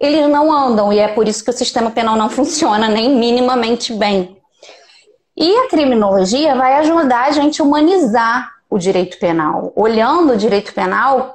Eles não andam e é por isso que o sistema penal não [LAUGHS] funciona nem minimamente bem. E a criminologia vai ajudar a gente a humanizar o direito penal, olhando o direito penal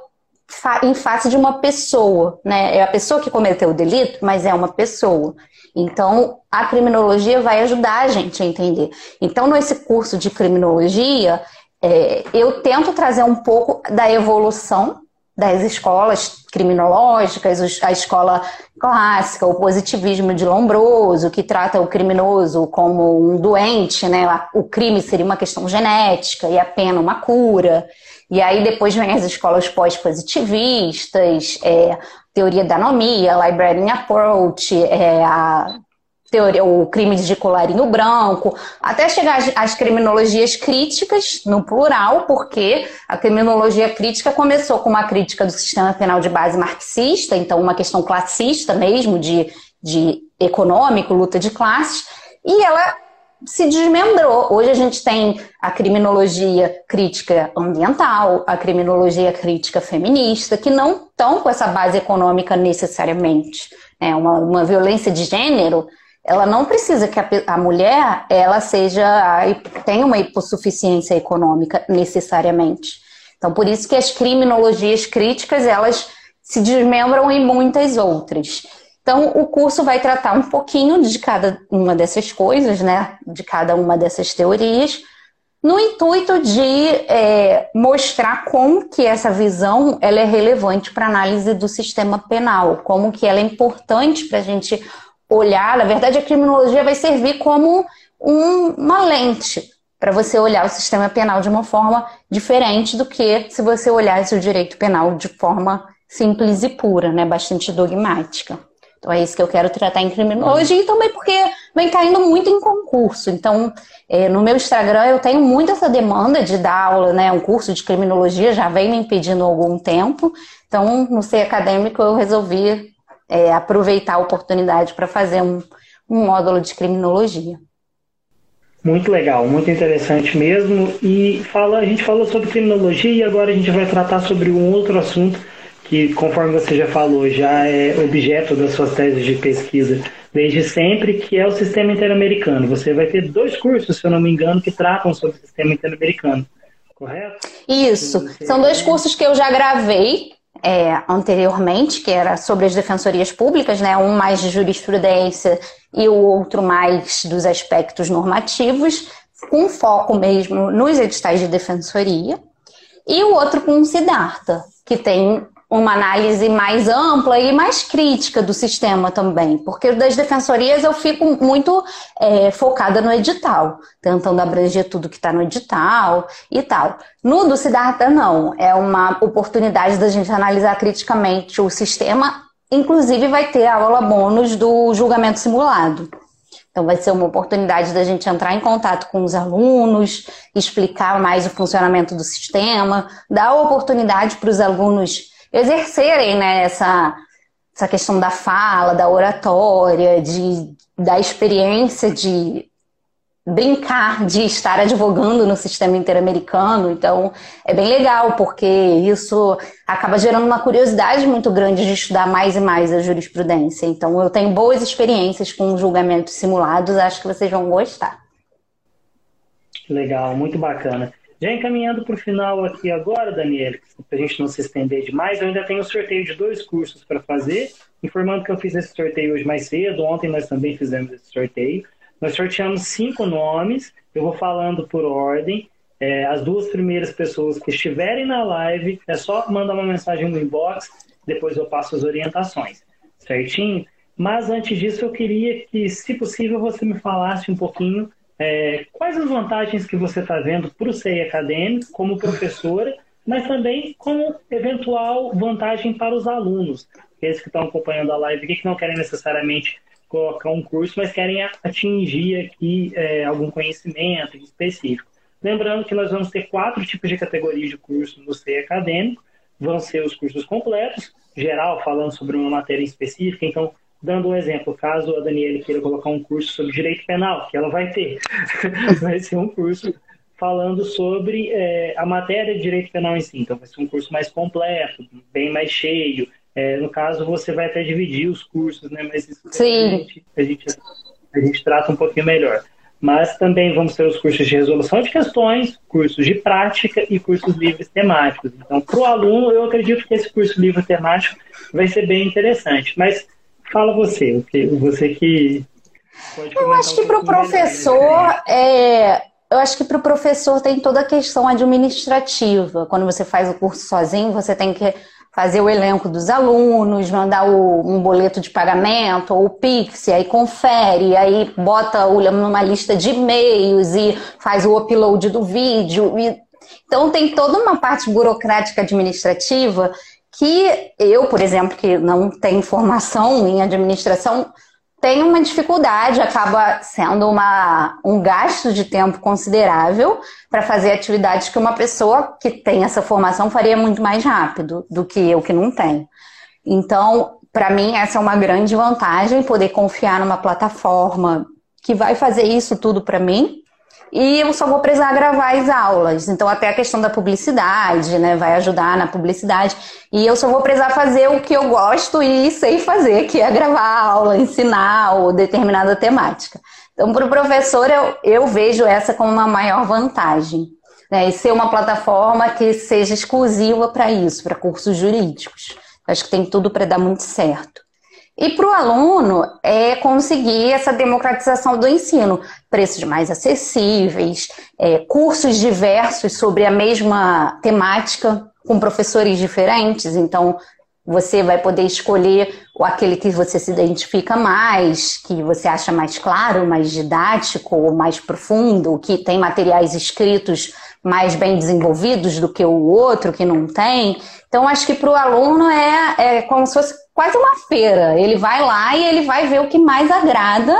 em face de uma pessoa, né? É a pessoa que cometeu o delito, mas é uma pessoa. Então, a criminologia vai ajudar a gente a entender. Então, nesse curso de criminologia, é, eu tento trazer um pouco da evolução das escolas criminológicas, a escola clássica, o positivismo de Lombroso, que trata o criminoso como um doente, né? O crime seria uma questão genética e a pena uma cura. E aí depois vem as escolas pós-positivistas, é, teoria da anomia, librarian approach, é, a teoria, o crime de colarinho branco, até chegar às, às, criminologias críticas, no plural, porque a criminologia crítica começou com uma crítica do sistema penal de base marxista, então uma questão classista mesmo, de, de econômico, luta de classes, e ela se desmembrou. Hoje a gente tem a criminologia crítica ambiental, a criminologia crítica feminista, que não estão com essa base econômica necessariamente. É uma, uma violência de gênero ela não precisa que a, a mulher ela seja tenha uma hipossuficiência econômica necessariamente. Então, por isso que as criminologias críticas elas se desmembram em muitas outras. Então, o curso vai tratar um pouquinho de cada uma dessas coisas, né? De cada uma dessas teorias, no intuito de é, mostrar como que essa visão ela é relevante para a análise do sistema penal, como que ela é importante para a gente olhar, na verdade, a criminologia vai servir como um, uma lente para você olhar o sistema penal de uma forma diferente do que se você olhasse o direito penal de forma simples e pura, né, bastante dogmática. Então é isso que eu quero tratar em criminologia e também porque vem caindo muito em concurso. Então, é, no meu Instagram eu tenho muito essa demanda de dar aula, né? Um curso de criminologia já vem me impedindo há algum tempo. Então, no ser acadêmico, eu resolvi é, aproveitar a oportunidade para fazer um, um módulo de criminologia. Muito legal, muito interessante mesmo. E fala, a gente falou sobre criminologia e agora a gente vai tratar sobre um outro assunto que, conforme você já falou, já é objeto das suas teses de pesquisa desde sempre, que é o sistema interamericano. Você vai ter dois cursos, se eu não me engano, que tratam sobre o sistema interamericano, correto? Isso. São dois cursos que eu já gravei é, anteriormente, que era sobre as defensorias públicas, né? um mais de jurisprudência e o outro mais dos aspectos normativos, com foco mesmo nos editais de defensoria, e o outro com o Siddhartha, que tem uma análise mais ampla e mais crítica do sistema também, porque das defensorias eu fico muito é, focada no edital, tentando abranger tudo que está no edital e tal. No do Siddhartha, não, é uma oportunidade da gente analisar criticamente o sistema, inclusive vai ter a aula bônus do julgamento simulado. Então, vai ser uma oportunidade da gente entrar em contato com os alunos, explicar mais o funcionamento do sistema, dar oportunidade para os alunos exercerem né, essa, essa questão da fala, da oratória, de, da experiência de brincar de estar advogando no sistema interamericano. Então, é bem legal, porque isso acaba gerando uma curiosidade muito grande de estudar mais e mais a jurisprudência. Então, eu tenho boas experiências com julgamentos simulados, acho que vocês vão gostar. Legal, muito bacana. Já encaminhando para o final aqui agora, Daniel, para a gente não se estender demais, eu ainda tenho um sorteio de dois cursos para fazer, informando que eu fiz esse sorteio hoje mais cedo, ontem nós também fizemos esse sorteio. Nós sorteamos cinco nomes, eu vou falando por ordem. É, as duas primeiras pessoas que estiverem na live, é só mandar uma mensagem no inbox, depois eu passo as orientações, certinho? Mas antes disso, eu queria que, se possível, você me falasse um pouquinho é, quais as vantagens que você está vendo para o CEI acadêmico como professora, mas também como eventual vantagem para os alunos, aqueles que estão acompanhando a live que não querem necessariamente colocar um curso, mas querem atingir aqui é, algum conhecimento específico. Lembrando que nós vamos ter quatro tipos de categorias de curso no CEI acadêmico, vão ser os cursos completos, geral, falando sobre uma matéria específica, então Dando um exemplo, caso a Daniela queira colocar um curso sobre direito penal, que ela vai ter, [LAUGHS] vai ser um curso falando sobre é, a matéria de direito penal em si. Então, vai ser um curso mais completo, bem mais cheio. É, no caso, você vai até dividir os cursos, né? Mas isso Sim. A, gente, a, gente, a gente trata um pouquinho melhor. Mas também vamos ter os cursos de resolução de questões, cursos de prática e cursos livres temáticos. Então, para o aluno, eu acredito que esse curso livre temático vai ser bem interessante. Mas Fala você, você que pode Eu acho que para o professor, é, eu acho que para o professor tem toda a questão administrativa. Quando você faz o curso sozinho, você tem que fazer o elenco dos alunos, mandar o, um boleto de pagamento ou o Pix, aí confere, aí bota numa lista de e-mails e faz o upload do vídeo. E... Então tem toda uma parte burocrática administrativa que eu, por exemplo, que não tenho formação em administração, tem uma dificuldade, acaba sendo uma, um gasto de tempo considerável para fazer atividades que uma pessoa que tem essa formação faria muito mais rápido do que eu que não tenho. Então, para mim, essa é uma grande vantagem, poder confiar numa plataforma que vai fazer isso tudo para mim e eu só vou precisar gravar as aulas. Então, até a questão da publicidade, né? Vai ajudar na publicidade. E eu só vou precisar fazer o que eu gosto e sei fazer, que é gravar aula, ensinar ou determinada temática. Então, para o professor, eu, eu vejo essa como uma maior vantagem. Né? E ser uma plataforma que seja exclusiva para isso, para cursos jurídicos. Acho que tem tudo para dar muito certo. E para o aluno é conseguir essa democratização do ensino, preços mais acessíveis, é, cursos diversos sobre a mesma temática, com professores diferentes. Então, você vai poder escolher aquele que você se identifica mais, que você acha mais claro, mais didático, mais profundo, que tem materiais escritos mais bem desenvolvidos do que o outro que não tem. Então, acho que para o aluno é, é como se fosse quase uma feira. Ele vai lá e ele vai ver o que mais agrada,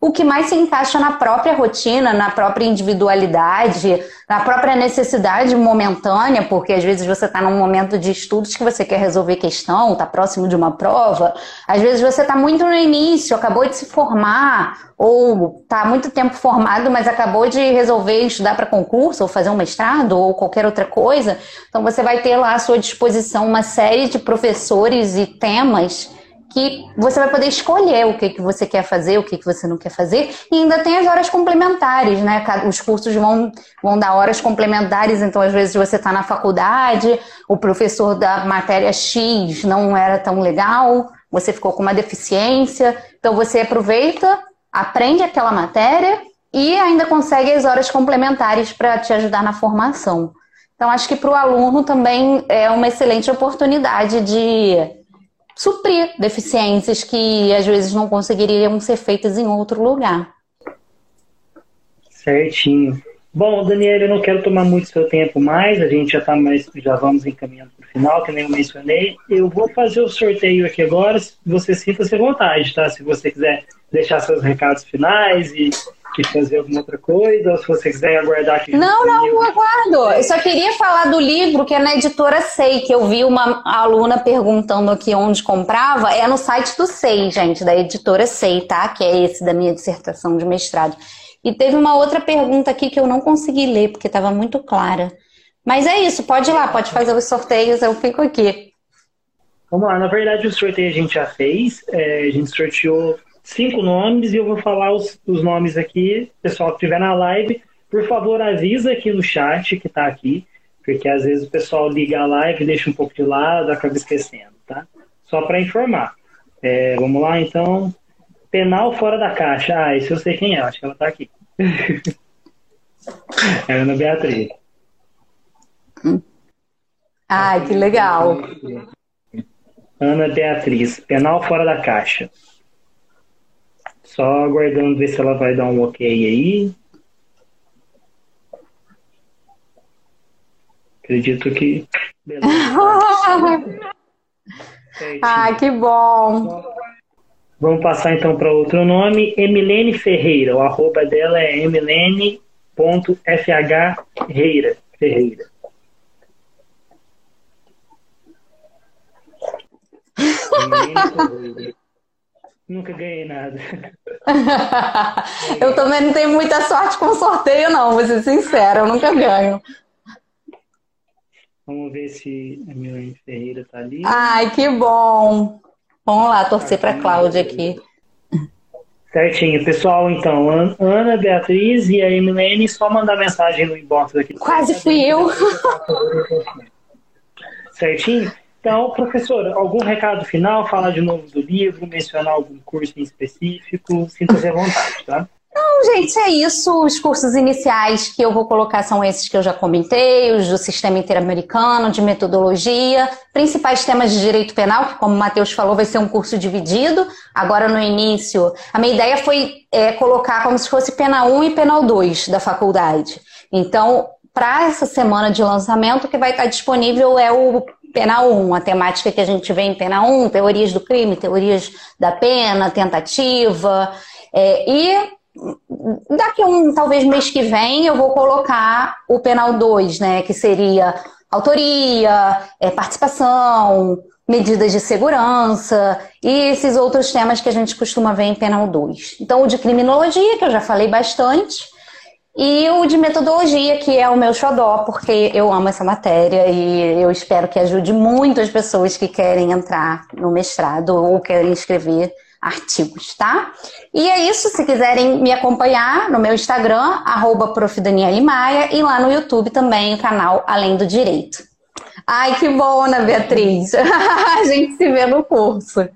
o que mais se encaixa na própria rotina, na própria individualidade, na própria necessidade momentânea, porque às vezes você está num momento de estudos que você quer resolver questão, está próximo de uma prova, às vezes você está muito no início, acabou de se formar, ou está muito tempo formado, mas acabou de resolver estudar para concurso, ou fazer um mestrado, ou qualquer outra coisa. Então você vai ter lá à sua disposição uma série de professores e temas que você vai poder escolher o que, que você quer fazer, o que, que você não quer fazer, e ainda tem as horas complementares, né? Os cursos vão, vão dar horas complementares, então às vezes você está na faculdade, o professor da matéria X não era tão legal, você ficou com uma deficiência, então você aproveita, aprende aquela matéria e ainda consegue as horas complementares para te ajudar na formação. Então, acho que para o aluno também é uma excelente oportunidade de suprir deficiências que às vezes não conseguiriam ser feitas em outro lugar. Certinho. Bom, Daniela, eu não quero tomar muito seu tempo mais, a gente já tá mais, já vamos encaminhando para o final, que nem eu mencionei. Eu vou fazer o sorteio aqui agora, você sinta-se à vontade, tá? Se você quiser deixar seus recados finais e que fazer alguma outra coisa, ou se você quiser aguardar aqui. Não, não, eu aguardo. Eu só queria falar do livro que é na editora Sei, que eu vi uma aluna perguntando aqui onde comprava. É no site do Sei, gente, da editora Sei, tá? Que é esse da minha dissertação de mestrado. E teve uma outra pergunta aqui que eu não consegui ler, porque estava muito clara. Mas é isso, pode ir lá, pode fazer os sorteios, eu fico aqui. Vamos lá, na verdade o sorteio a gente já fez, é, a gente sorteou cinco nomes e eu vou falar os, os nomes aqui. Pessoal que estiver na live, por favor, avisa aqui no chat que está aqui, porque às vezes o pessoal liga a live, deixa um pouco de lado, acaba esquecendo, tá? Só para informar. É, vamos lá, então. Penal fora da caixa. Ah, isso eu sei quem é, acho que ela está aqui. [LAUGHS] é a Ana Beatriz. Ai, que legal. Ana Beatriz, penal fora da caixa. Só aguardando ver se ela vai dar um ok aí. Acredito que. [LAUGHS] ah, que bom! Vamos passar então para outro nome, Emilene Ferreira. O arroba dela é emilene.fhreira. Ferreira. Ferreira. [LAUGHS] Nunca ganhei nada. [LAUGHS] eu também não tenho muita sorte com sorteio, não, vou ser sincera, eu nunca ganho. Vamos ver se a Milene Ferreira tá ali. Ai, que bom! Vamos lá, torcer para a Cláudia aqui. Certinho. Pessoal, então, Ana, Beatriz e a Emilene, só mandar mensagem no inbox aqui. Quase fui eu. Certinho? Então, professora, algum recado final? Falar de novo do livro, mencionar algum curso em específico? Sinta-se à vontade, tá? Não, gente, é isso. Os cursos iniciais que eu vou colocar são esses que eu já comentei, os do Sistema Interamericano, de Metodologia, principais temas de Direito Penal, que, como o Matheus falou, vai ser um curso dividido. Agora, no início, a minha ideia foi é, colocar como se fosse Penal 1 e Penal 2 da faculdade. Então, para essa semana de lançamento, o que vai estar disponível é o Penal 1, a temática que a gente vê em Penal 1, teorias do crime, teorias da pena, tentativa. É, e daqui a um, talvez mês que vem, eu vou colocar o Penal 2, né? Que seria autoria, é, participação, medidas de segurança e esses outros temas que a gente costuma ver em Penal 2. Então, o de criminologia, que eu já falei bastante, e o de metodologia, que é o meu xodó, porque eu amo essa matéria e eu espero que ajude muito as pessoas que querem entrar no mestrado ou querem escrever artigos, tá? E é isso, se quiserem me acompanhar no meu Instagram, arroba Maia, e lá no YouTube também, o canal Além do Direito. Ai, que bom, Ana Beatriz! [LAUGHS] A gente se vê no curso.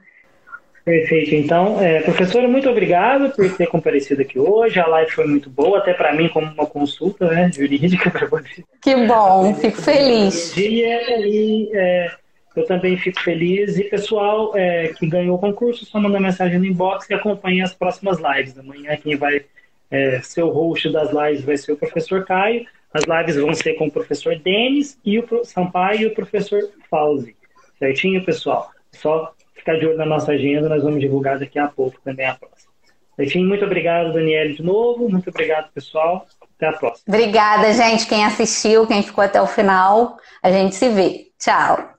Perfeito. Então, é, professora, muito obrigado por ter comparecido aqui hoje. A live foi muito boa, até para mim, como uma consulta né, jurídica [LAUGHS] para você. Que bom, fico feliz. E é, eu também fico feliz. E pessoal é, que ganhou o concurso, só manda mensagem no inbox e acompanhe as próximas lives. Amanhã quem vai é, ser o host das lives vai ser o professor Caio. As lives vão ser com o professor Denis e o Sampaio e o professor Fauzi. Certinho, pessoal? Só ficar de olho na nossa agenda, nós vamos divulgar daqui a pouco também a próxima. Enfim, muito obrigado, Daniele, de novo. Muito obrigado, pessoal. Até a próxima. Obrigada, gente. Quem assistiu, quem ficou até o final, a gente se vê. Tchau.